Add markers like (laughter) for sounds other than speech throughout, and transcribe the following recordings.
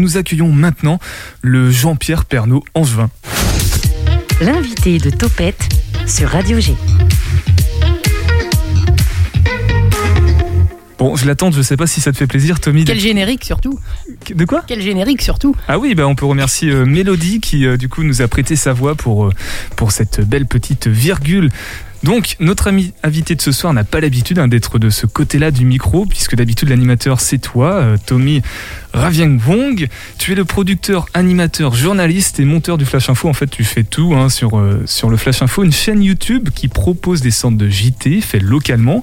Nous accueillons maintenant le Jean-Pierre Pernaud Angevin. L'invité de Topette sur Radio G. Bon, je l'attends, je sais pas si ça te fait plaisir, Tommy. Quel générique surtout De quoi? Quel générique surtout Ah oui, bah on peut remercier euh, Mélodie qui euh, du coup nous a prêté sa voix pour, euh, pour cette belle petite virgule. Donc, notre ami invité de ce soir n'a pas l'habitude hein, d'être de ce côté-là du micro, puisque d'habitude l'animateur c'est toi, euh, Tommy Raviang Wong. Tu es le producteur, animateur, journaliste et monteur du Flash Info. En fait, tu fais tout hein, sur, euh, sur le Flash Info, une chaîne YouTube qui propose des centres de JT faits localement,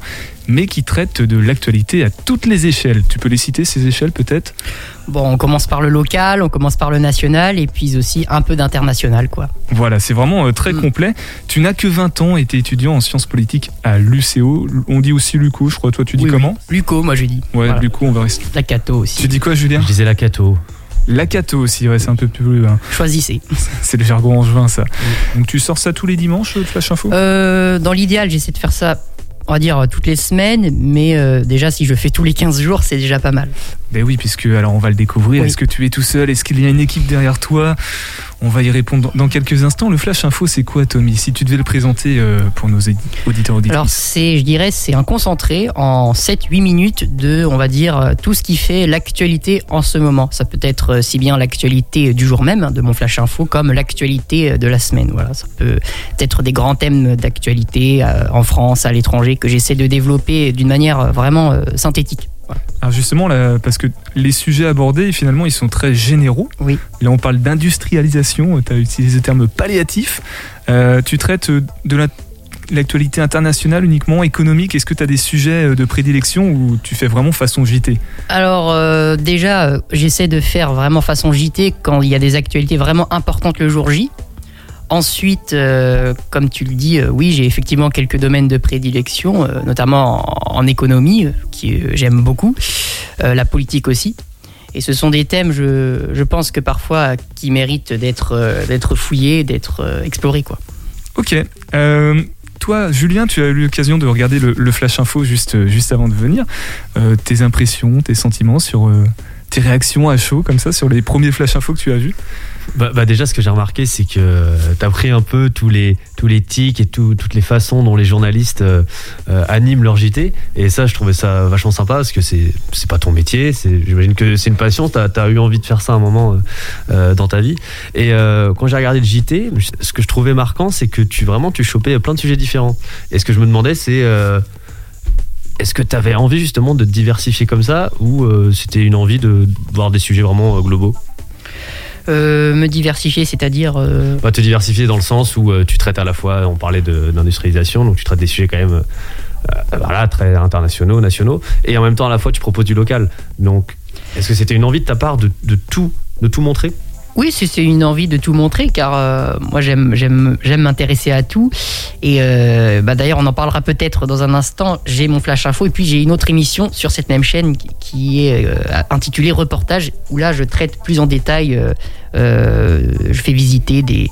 mais qui traite de l'actualité à toutes les échelles. Tu peux les citer, ces échelles peut-être? Bon, on commence par le local, on commence par le national et puis aussi un peu d'international, quoi. Voilà, c'est vraiment euh, très Mm. complet. Tu n'as que 20 ans et tu es étudiant en sciences politiques à l'UCO. On dit aussi LUCO, je crois. Toi, tu dis Oui, comment? Luco, moi je dis. Ouais, Voilà. LUCO, on va rester. La Cato aussi. Tu dis quoi, Julien? Je disais la Cato. Lacato aussi, ouais, c'est un peu plus. hein. Choisissez. (laughs) C'est le jargon angevin, ça. Donc tu sors ça tous les dimanches, le Flash Info Euh, dans l'idéal, j'essaie de faire ça, on va dire, toutes les semaines, mais euh, déjà, si je fais tous les 15 jours, c'est déjà pas mal. Ben oui, puisque alors on va le découvrir. Oui. Est-ce que tu es tout seul? Est-ce qu'il y a une équipe derrière toi? On va y répondre dans, quelques instants. Le Flash Info, c'est quoi, Tommy? Si tu devais le présenter euh, pour nos auditeurs auditrices. Alors, c'est, je dirais, c'est un concentré en 7-8 minutes de, on va dire, euh, tout ce qui fait l'actualité en ce moment. Ça peut être euh, si bien l'actualité du jour même, hein, de mon Flash Info, comme l'actualité euh, de la semaine. Voilà, ça peut être des grands thèmes d'actualité euh, en France, à l'étranger, que j'essaie de développer d'une manière euh, vraiment euh, synthétique. Voilà. Alors justement, là, parce que les sujets abordés, finalement, ils sont très généraux. Oui. Là, on parle d'industrialisation. Tu as utilisé le terme palliatif. Euh, tu traites euh, de la- l'actualité internationale uniquement, économique. Est-ce que tu as des sujets euh, de prédilection ou tu fais vraiment façon JT Alors euh, déjà, euh, j'essaie de faire vraiment façon JT quand il y a des actualités vraiment importantes le jour J. Ensuite, euh, comme tu le dis, euh, oui, j'ai effectivement quelques domaines de prédilection, euh, notamment en, économie, qui j'aime beaucoup, la politique aussi. Et ce sont des thèmes, je, pense que parfois, qui méritent d'être d'être fouillés, d'être explorés. Quoi. Ok. Toi, Julien, tu as eu l'occasion de regarder le, Flash Info juste, juste avant de venir. Tes impressions, tes sentiments sur tes réactions à chaud, comme ça, sur les premiers Flash Info que tu as vus? Bah, bah déjà, ce que j'ai remarqué, c'est que tu as pris un peu tous les, tous les tics et tout- toutes les façons dont les journalistes euh, euh, animent leur JT. Et ça, je trouvais ça vachement sympa parce que c'est pas ton métier. J'imagine que c'est une passion. Tu as, eu envie de faire ça à un moment euh, euh, dans ta vie. Et euh, quand j'ai regardé le JT, ce que je trouvais marquant, c'est que tu vraiment tu chopais plein de sujets différents. Et ce que je me demandais, c'est. euh, est-ce que tu avais envie justement de te diversifier comme ça ou euh, c'était une envie de voir des sujets vraiment euh, globaux? Euh, me diversifier, c'est-à-dire... euh, Bah, te diversifier dans le sens où euh, tu traites à la fois, on parlait d'industrialisation, donc tu traites des sujets quand même euh, voilà, très internationaux, nationaux, et en même temps à la fois tu proposes du local. Donc est-ce que c'était une envie de ta part de, de tout, de tout montrer? Oui, c'est une envie de tout montrer car euh, moi j'aime j'aime j'aime m'intéresser à tout et euh, bah, d'ailleurs on en parlera peut-être dans un instant. J'ai mon flash info et puis j'ai une autre émission sur cette même chaîne qui, qui est euh, intitulée Reportage où là je traite plus en détail. Euh, je fais visiter des,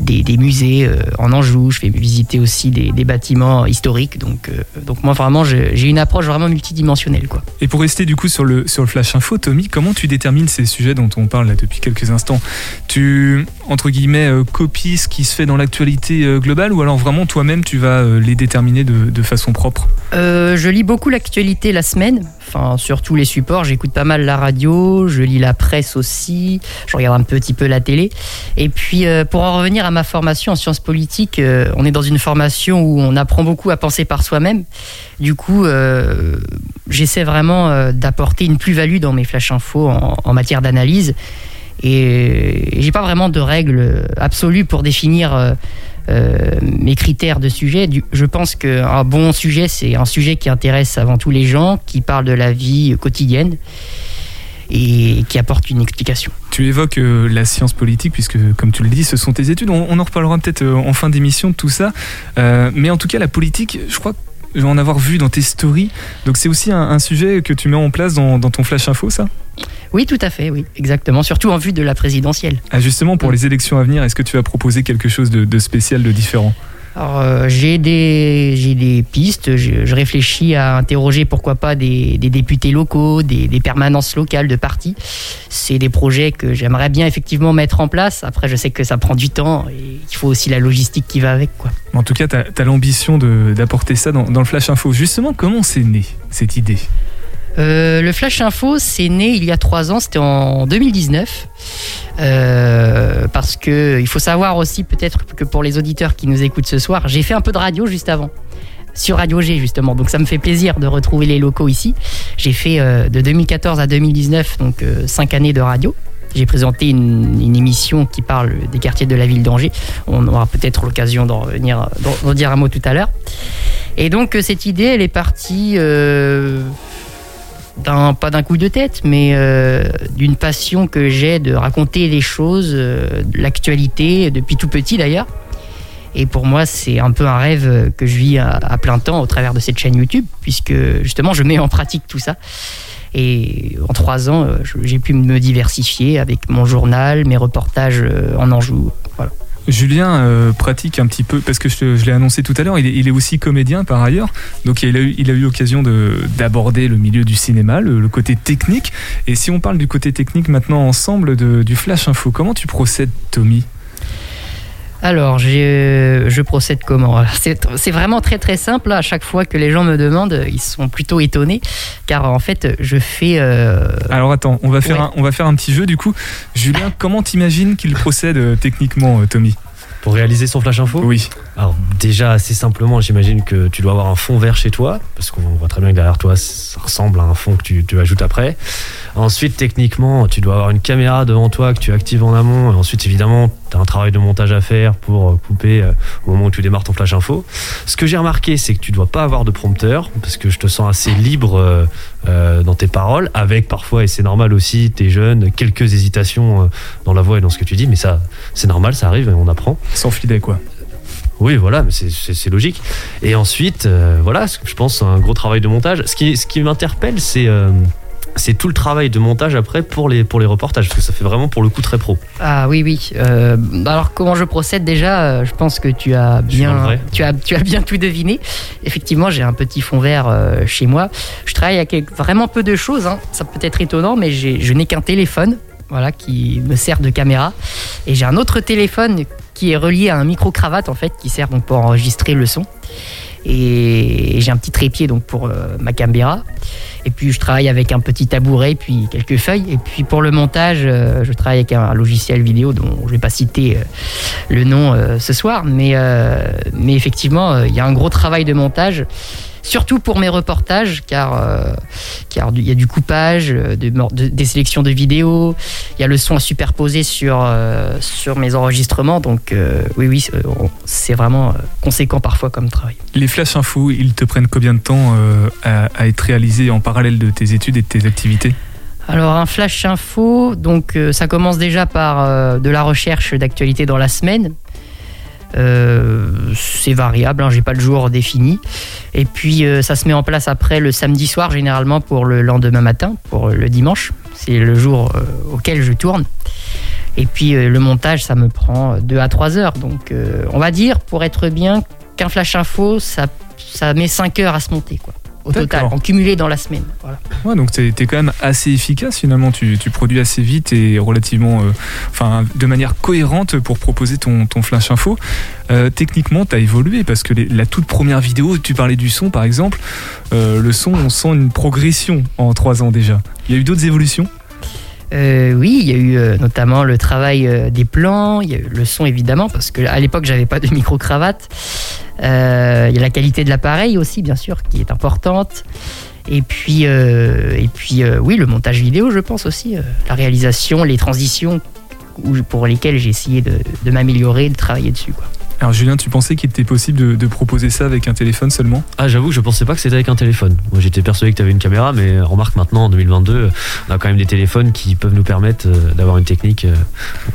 des, des musées euh, en Anjou, je fais visiter aussi des, des bâtiments historiques. Donc, euh, donc moi vraiment j'ai une approche vraiment multidimensionnelle. Quoi. Et pour rester du coup sur le, sur le Flash Info, Tommy, comment tu détermines ces sujets dont on parle là depuis quelques instants? Tu, entre guillemets, euh, copies ce qui se fait dans l'actualité euh, globale ou alors vraiment toi-même tu vas euh, les déterminer de, de façon propre? Euh, je lis beaucoup l'actualité la semaine, enfin sur tous les supports. J'écoute pas mal la radio, je lis la presse aussi, je regarde un petit peu la télé. Et puis euh, pour en revenir à ma formation en sciences politiques, euh, on est dans une formation où on apprend beaucoup à penser par soi-même. Du coup, euh, j'essaie vraiment d'apporter une plus-value dans mes flash infos en, matière d'analyse. Et j'ai pas vraiment de règles absolues pour définir. Euh, mes critères de sujet. Je pense qu'un bon sujet, c'est un sujet qui intéresse avant tout les gens, qui parle de la vie quotidienne et qui apporte une explication. Tu évoques euh, la science politique, puisque, comme tu le dis, ce sont tes études. On, en reparlera peut-être euh, en fin d'émission de tout ça. Mais en tout cas, la politique, je crois en avoir vu dans tes stories. Donc, c'est aussi un, sujet que tu mets en place dans ton Flash Info, ça? Oui, tout à fait, oui, exactement. Surtout en vue de la présidentielle. ah, Justement, pour Mm. les élections à venir, est-ce que tu vas proposer quelque chose de, de spécial, de différent? Alors, euh, j'ai des, j'ai des pistes. Je, je réfléchis à interroger pourquoi pas des, des députés locaux, des, des permanences locales de partis. C'est des projets que j'aimerais bien effectivement mettre en place. Après, je sais que ça prend du temps et il faut aussi la logistique qui va avec. Quoi. En tout cas, tu as, l'ambition d'apporter ça dans, dans le Flash Info. Justement, comment c'est né cette idée? Euh, le Flash Info, c'est né il y a trois ans, c'était en 2019. Euh, parce que il faut savoir aussi peut-être que pour les auditeurs qui nous écoutent ce soir, j'ai fait un peu de radio juste avant. Sur Radio G justement, donc ça me fait plaisir de retrouver les locaux ici. J'ai fait euh, de 2014 à 2019, donc cinq années de radio. J'ai présenté une, émission qui parle des quartiers de la ville d'Angers. On aura peut-être l'occasion d'en revenir, d'en- dire un mot tout à l'heure. Et donc cette idée, elle est partie pas d'un coup de tête, mais euh, d'une passion que j'ai de raconter des choses, euh, l'actualité depuis tout petit d'ailleurs. Et pour moi, c'est un peu un rêve que je vis à, plein temps au travers de cette chaîne YouTube, puisque justement, je mets en pratique tout ça. Et en trois ans, euh, j'ai pu me diversifier avec mon journal, mes reportages en Anjou. Voilà. Julien euh, pratique un petit peu, parce que je, l'ai annoncé tout à l'heure, il, est- aussi comédien par ailleurs. Donc il a eu, l'occasion de- d'aborder le milieu du cinéma, le, côté technique. Et si on parle du côté technique maintenant ensemble du Flash Info, comment tu procèdes, Tommy? Alors, je procède comment C'est c'est vraiment très très simple. À chaque fois que les gens me demandent, ils sont plutôt étonnés, car en fait, je fais. euh, Alors attends, on va faire, Ouais. un, on va faire un petit jeu du coup. Julien, comment t'imagines qu'il procède euh, techniquement, euh, Tommy? Pour réaliser son flash info? Oui. Alors déjà assez simplement, j'imagine que tu dois avoir un fond vert chez toi, parce qu'on voit très bien que derrière toi, ça ressemble à un fond que tu, tu ajoutes après. Ensuite, techniquement, tu dois avoir une caméra devant toi que tu actives en amont. Et ensuite, évidemment, tu as un travail de montage à faire pour euh, couper euh, au moment où tu démarres ton flash info. Ce que j'ai remarqué, c'est que tu dois pas avoir de prompteur, parce que je te sens assez libre euh, dans tes paroles, avec parfois, et c'est normal aussi, t'es jeune, quelques hésitations dans la voix et dans ce que tu dis, mais ça, c'est normal, ça arrive, et on apprend. Sans filet quoi. Oui, voilà, mais c'est- logique. Et ensuite, euh, voilà, je pense un gros travail de montage. Ce qui, ce qui m'interpelle, c'est euh, c'est tout le travail de montage après pour les, pour les reportages, parce que ça fait vraiment pour le coup très pro. Ah oui, oui. Euh, alors comment je procède déjà euh, Je pense que tu as bien, tu as, tu as bien tout deviné. Effectivement, j'ai un petit fond vert euh, chez moi. Je travaille avec vraiment peu de choses. hein. Ça peut être étonnant, mais je n'ai qu'un téléphone, voilà, qui me sert de caméra, et j'ai un autre téléphone qui est relié à un micro cravate en fait, qui sert donc pour enregistrer le son. Et j'ai un petit trépied donc pour euh, ma caméra. Et puis je travaille avec un petit tabouret, puis quelques feuilles. Et puis pour le montage, euh, je travaille avec un logiciel vidéo dont je vais pas citer euh, le nom ce soir. Mais, effectivement, il y a un gros travail de montage. Surtout pour mes reportages, car euh, car il y a du coupage, euh, de, de- des sélections de vidéos, il y a le son à superposer sur, euh, sur mes enregistrements. Donc oui, oui, c'est- vraiment conséquent parfois comme travail. Les Flash Info, ils te prennent combien de temps à, à être réalisés en parallèle de tes études et de tes activités? Alors un flash info, donc euh, ça commence déjà par euh, de la recherche d'actualité dans la semaine. Euh, c'est variable, hein, j'ai pas le jour défini. Et puis euh, ça se met en place après le samedi soir généralement pour le lendemain matin, pour le dimanche. C'est le jour euh, auquel je tourne. Et puis le montage, ça me prend 2 à 3 heures. Donc on va dire, pour être bien, qu'un flash info, ça, ça met 5 heures à se monter, quoi. Au total, en cumulé dans la semaine. Voilà. Ouais, donc t'es es quand même assez efficace finalement. Tu, tu produis assez vite et relativement, euh, enfin, de manière cohérente pour proposer ton, ton flash info. Euh, techniquement, t'as évolué parce que les- la toute première vidéo, tu parlais du son par exemple. euh, le son, on sent une progression en trois ans déjà. Il y a eu d'autres évolutions? Euh, oui, il y a eu euh, notamment le travail euh, des plans, il y a eu le son évidemment, parce que à l'époque j'avais pas de micro-cravate. Il y a la qualité de l'appareil aussi, bien sûr, qui est importante. Et puis, et puis oui, le montage vidéo, je pense aussi, la réalisation, les transitions pour lesquelles j'ai essayé de, de m'améliorer, de travailler dessus. Alors Julien, tu pensais qu'il était possible de, de proposer ça avec un téléphone seulement? Ah, j'avoue que je pensais pas que c'était avec un téléphone. Moi, j'étais persuadé que tu avais une caméra, mais remarque maintenant, en 2022, on a quand même des téléphones qui peuvent nous permettre euh, d'avoir une technique. euh,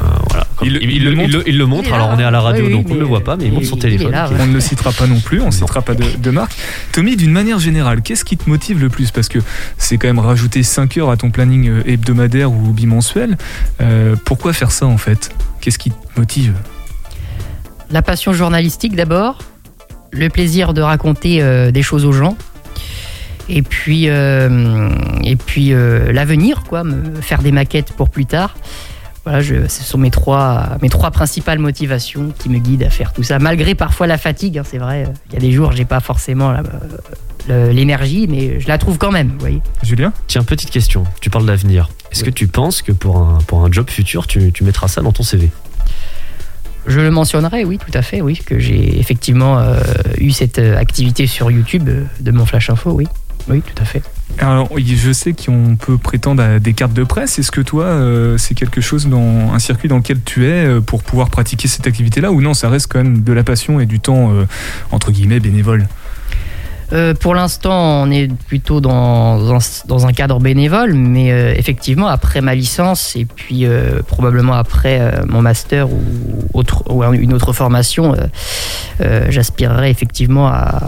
euh, voilà. Il le- il, il le le- montre il le- il le montre, Il est là, alors on est à la radio, oui, donc on ne le voit pas, mais il montre son téléphone. là, ouais. On ne le citera pas non plus, on ne citera pas de, de marque. Tommy, d'une manière générale, qu'est-ce qui te motive le plus? Parce que c'est quand même rajouter 5 heures à ton planning euh, hebdomadaire ou bimensuel. Euh, pourquoi faire ça en fait? Qu'est-ce qui te motive? La passion journalistique d'abord, le plaisir de raconter euh, des choses aux gens, et puis, euh, et puis euh, l'avenir, quoi, me faire des maquettes pour plus tard. Voilà, je, ce sont mes trois, mes trois principales motivations qui me guident à faire tout ça, malgré parfois la fatigue. hein, c'est vrai, il y a des jours, j'ai pas forcément l'énergie, mais je la trouve quand même. Vous voyez. Julien? Tiens, petite question. Tu parles d'avenir. Est-ce que tu penses que pour un, pour un job futur, tu, tu mettras ça dans ton CV Je le mentionnerai, oui, tout à fait, oui, que j'ai effectivement euh, eu cette euh, activité sur YouTube euh, de mon Flash Info, oui. Oui, tout à fait. Alors, je sais qu'on peut prétendre à des cartes de presse. Est-ce que toi, c'est quelque chose dans un circuit dans lequel tu es pour pouvoir pratiquer cette activité-là ou non, ça reste quand même de la passion et du temps, entre guillemets, bénévole? Euh, pour l'instant, on est plutôt dans, un- dans un cadre bénévole, mais euh, effectivement, après ma licence et puis euh, probablement après mon master ou, autre, ou une autre formation, j'aspirerais effectivement à,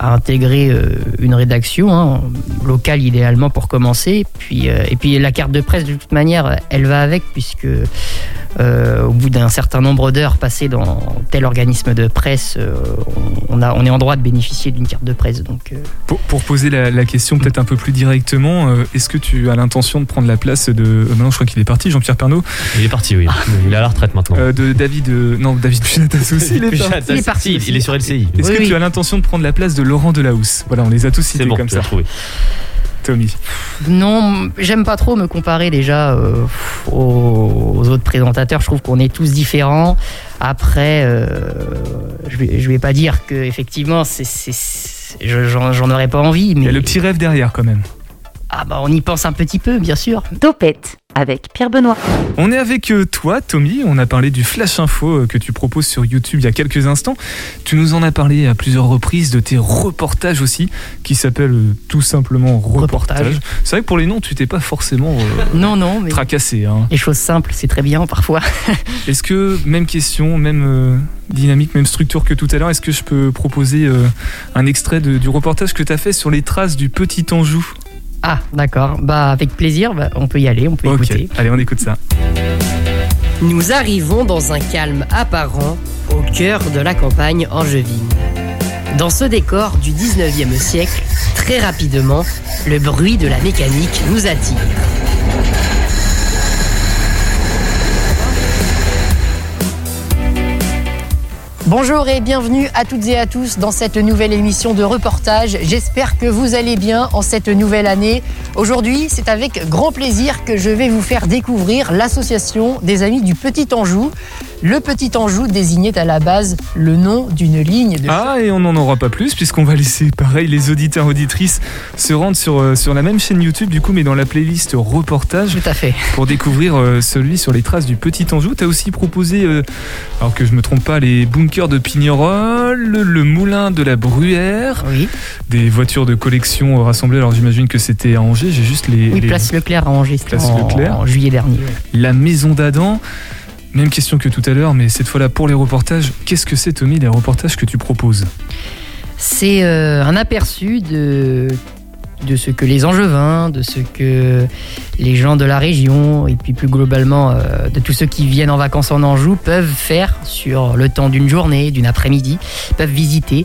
intégrer une rédaction hein, locale idéalement pour commencer. Puis, et puis la carte de presse, de toute manière, elle va avec puisque euh, au bout d'un certain nombre d'heures passées dans tel organisme de presse, euh, on, a, on est en droit de bénéficier d'une carte de presse. Donc, euh, Pour, pour poser la, la question peut-être un peu plus directement, euh, est-ce que tu as l'intention de prendre la place de. euh, maintenant, je crois qu'il est parti, Jean-Pierre Pernaud, Il est parti, oui. Il est à la retraite maintenant. euh, de David. euh, non, David Pujadas aussi, il est. Il est parti il est sur LCI. Est-ce Oui, que oui. tu as l'intention de prendre la place de Laurent Delahousse Voilà, on les a tous cités bon, comme ça. trouvé. Tommy. non, j'aime pas trop me comparer déjà euh, aux, aux Je trouve qu'on est tous différents. Après, euh, je, vais, je vais pas dire que effectivement, c'est, c'est- c'est- je- j'en, j'en aurais pas envie, Il mais y a le petit rêve derrière quand même. ah bah on y pense un petit peu, bien sûr. Topette avec Pierre Benoît. On est avec euh, toi, Tommy. On a parlé du Flash Info euh, que tu proposes sur YouTube il y a quelques instants. Tu nous en as parlé à plusieurs reprises de tes reportages aussi, qui s'appellent euh, tout simplement reportages. Reportages. C'est vrai que pour les noms, tu t'es pas forcément euh, Non, non, mais tracassé. Hein. les choses simples, c'est très bien parfois. (laughs) Est-ce que, même question, même euh, dynamique, même structure que tout à l'heure, est-ce que je peux proposer euh, un extrait de- du reportage que tu as fait sur les traces du Petit Anjou? Ah, d'accord. Bah avec plaisir, bah, on peut y aller, on peut Ok, écouter. allez, on écoute ça. Nous arrivons dans un calme apparent au cœur de la campagne angevine. Dans ce décor du 19e siècle, très rapidement, le bruit de la mécanique nous attire. Bonjour et bienvenue à toutes et à tous dans cette nouvelle émission de reportage. J'espère que vous allez bien en cette nouvelle année. Aujourd'hui, c'est avec grand plaisir que je vais vous faire découvrir l'association des Amis du Petit Anjou. Le Petit Anjou désignait à la base le nom d'une ligne de Ah, et on n'en aura pas plus, puisqu'on va laisser, pareil, les auditeurs auditrices se rendre sur, euh, sur la même chaîne YouTube, du coup, mais dans la playlist reportage, Tout à fait. pour découvrir euh, celui sur les traces du Petit Anjou. Tu as aussi proposé, euh, alors que je me trompe pas, les bunkers de Pignerol, le moulin de la Bruyère, Oui, des voitures de collection rassemblées. Alors j'imagine que c'était à Angers, j'ai juste les, oui les- Place Leclerc à Angers, c'était Place en, Leclerc. en juillet dernier. la maison d'Adam. Même question que tout à l'heure, mais cette fois-là pour les reportages. Qu'est-ce que c'est, Tommy, les reportages que tu proposes C'est euh, un aperçu de, ce que les Angevins, de ce que les gens de la région, et puis plus globalement euh, de tous ceux qui viennent en vacances en Anjou peuvent faire sur le temps d'une journée, d'une après-midi, peuvent visiter.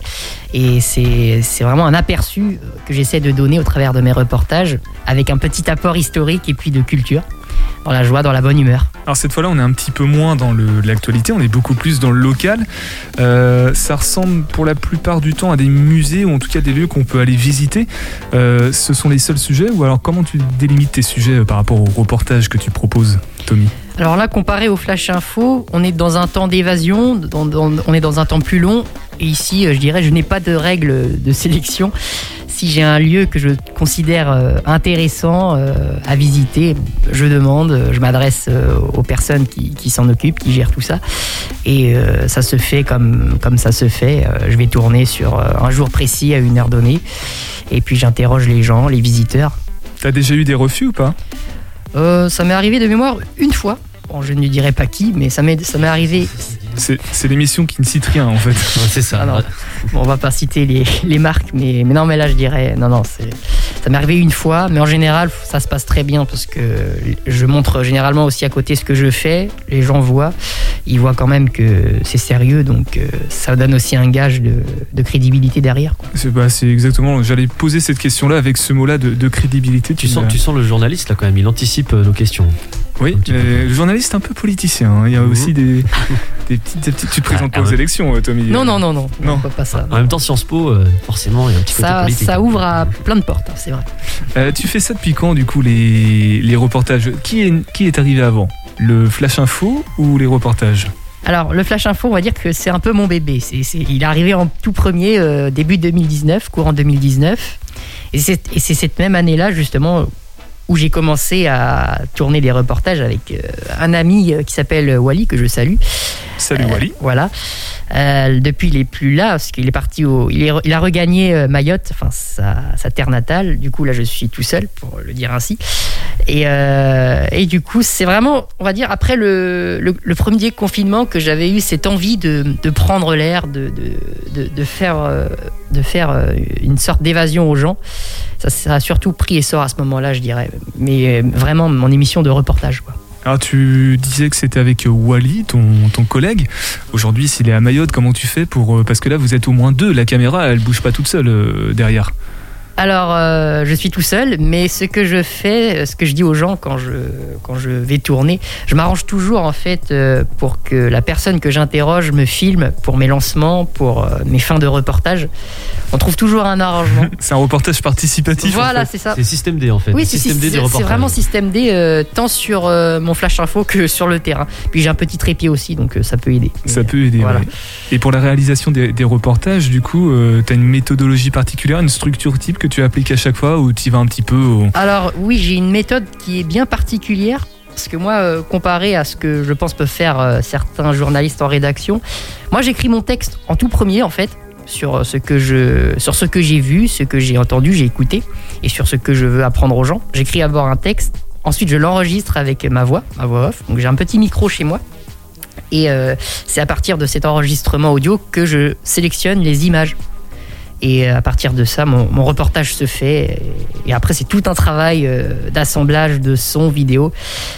Et c'est vraiment un aperçu que j'essaie de donner au travers de mes reportages, avec un petit apport historique et puis de culture, dans la joie, dans la bonne humeur. Alors cette fois-là, on est un petit peu moins dans l'actualité, on est beaucoup plus dans le local. Euh, ça ressemble pour la plupart du temps à des musées ou en tout cas des lieux qu'on peut aller visiter. Euh, ce sont les seuls sujets ou alors comment tu délimites tes sujets euh, par rapport au reportage que tu proposes, Tommy? Alors là, comparé au Flash Info, on est dans un temps d'évasion, on est dans un temps plus long. Et ici, je dirais, je n'ai pas de règles de sélection. Si j'ai un lieu que je considère euh, intéressant euh, à visiter, je demande, je m'adresse euh, aux personnes qui, qui s'en occupent, qui gèrent tout ça. Et ça se fait comme, comme ça se fait. Je vais tourner sur un jour précis à une heure donnée. Et puis j'interroge les gens, les visiteurs. T'as déjà eu des refus ou pas? Euh, ça m'est arrivé de mémoire une fois. Bon, je ne dirai pas qui, mais ça m'est ça m'est arrivé. C'est l'émission qui ne cite rien en fait. Ouais, c'est ça. Non. Bon, on va pas citer les, les marques, mais, mais non, mais là je dirais non, non, c'est ça m'est arrivé une fois, mais en général ça se passe très bien parce que je montre généralement aussi à côté ce que je fais, les gens voient, ils voient quand même que c'est sérieux, donc euh, ça donne aussi un gage de, de crédibilité derrière. C'est bah, exactement. J'allais poser cette question-là avec ce mot-là de, de crédibilité. Tu sens, tu sens le journaliste là quand même, il anticipe euh, nos questions. Oui, euh, le journaliste un peu politicien. hein. Il y a Mhm. aussi des, des petites aptitudes. Tu te présentes Ah, pas aux ouais. élections, euh, Tommy. Non, non, non, non, Non. pas, pas ça. En même temps, Sciences Po, euh, forcément, il y a un petit côté Ça, politique. ça ouvre à plein de portes, hein, c'est vrai. Euh, tu fais ça depuis quand, du coup, les, les reportages? Qui est, qui est arrivé avant? Le Flash Info ou les reportages? Alors, le Flash Info, on va dire que c'est un peu mon bébé. Il est arrivé en tout premier, euh, début 2019, courant 2019. Et c'est, et c'est cette même année-là, justement, où j'ai commencé à tourner des reportages avec euh, un ami euh, qui s'appelle Wally, que je salue. Salut Euh, Wally. Voilà. Euh, depuis, il est plus là, parce qu'il est parti au. Il, est- il a regagné euh, Mayotte, enfin sa, sa terre natale. Du coup, là, je suis tout seul, pour le dire ainsi. Et, et du coup, c'est vraiment, on va dire, après le, le, le premier confinement, que j'avais eu cette envie de, de prendre l'air, de, de, de, de faire, de faire une sorte d'évasion aux gens. Ça, ça a surtout pris essor à ce moment-là, je dirais. Mais vraiment, mon émission de reportage, quoi. Alors, tu disais que c'était avec euh, Wally, ton, ton collègue. Aujourd'hui, s'il est à Mayotte, comment tu fais pour. euh, Parce que là, vous êtes au moins deux. La caméra, elle bouge pas toute seule euh, derrière. Alors, euh, je suis tout seul, mais ce que je fais, ce que je dis aux gens quand je, quand je vais tourner, je m'arrange toujours en fait euh, pour que la personne que j'interroge me filme pour mes lancements, pour euh, mes fins de reportage. On trouve toujours un arrangement. (laughs) C'est un reportage participatif. en voilà, fait. c'est ça. C'est système D en fait. Oui, c'est système D c'est- du c'est reportage. vraiment système D, euh, tant sur euh, mon flash info que (laughs) sur le terrain. Puis j'ai un petit trépied aussi, donc euh, ça peut aider. Ça peut aider. Voilà. ouais. Et pour la réalisation des, des reportages, du coup, tu as une méthodologie particulière, une structure type que tu appliques à chaque fois ou tu vas un petit peu. Alors oui, j'ai une méthode qui est bien particulière. Parce que moi, euh, comparé à ce que je pense peuvent faire euh, certains journalistes en rédaction, moi j'écris mon texte en tout premier en fait sur euh, ce que je, sur ce que j'ai vu, ce que j'ai entendu, j'ai écouté, et sur ce que je veux apprendre aux gens. J'écris d'abord un texte, ensuite je l'enregistre avec ma voix, ma voix off. Donc j'ai un petit micro chez moi, et c'est à partir de cet enregistrement audio que je sélectionne les images. Et euh, à partir de ça, mon, mon reportage se fait. Et, après, c'est tout un travail euh, d'assemblage de son, vidéo.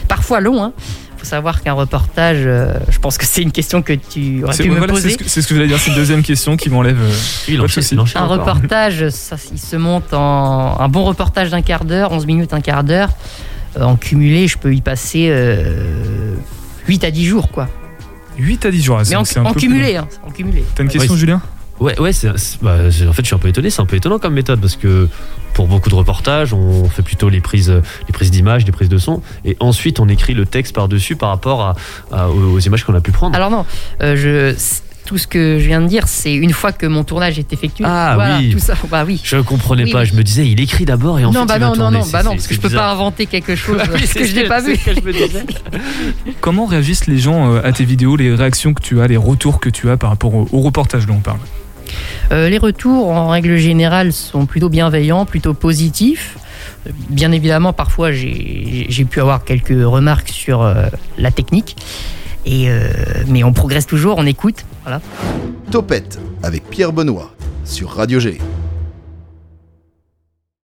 Parfois long, hein. faut savoir qu'un reportage, euh, je pense que c'est une question que tu aurais pu me voilà, c'est poser. ce que, c'est ce que j'allais dire, c'est une deuxième question qui m'enlève. euh, Pas de souci. Un reportage, ça, il se monte en un bon reportage d'un quart d'heure, 11 minutes, un quart d'heure. Euh, en cumulé, je peux y passer euh, 8 à 10 jours, quoi. 8 à 10 jours. Mais c'est- un en peu cumulé, hein, en cumulé. T'as une question, Ouais, Julien? Ouais, ouais, c'est, c'est- bah, en fait, je suis un peu étonné. C'est un peu étonnant comme méthode parce que pour beaucoup de reportages, on fait plutôt les prises, les prises d'images, les prises de son, et ensuite on écrit le texte par dessus par rapport à, à- aux, aux images qu'on a pu prendre. Alors non, euh, je, tout ce que je viens de dire, c'est une fois que mon tournage est effectué. Ah, voilà, oui. Tout ça, bah oui. je comprenais Oui, pas. oui. Je me disais, il écrit d'abord et ensuite non, bah il va non, non, tourner. non, C'est- bah non, parce que je peux bizarre. pas inventer quelque (laughs) chose Oui, que je n'ai pas vu. ce que je me disais. (laughs) Comment réagissent les gens euh, à tes vidéos, les réactions que tu as, les retours que tu as par rapport au, au reportage dont on parle? Euh, les retours, en règle générale, sont plutôt bienveillants, plutôt positifs. Euh, Bien évidemment, parfois, j'ai pu avoir quelques remarques sur euh, la technique. Mais on progresse toujours, on écoute. Topette avec Pierre Benoît sur Radio G.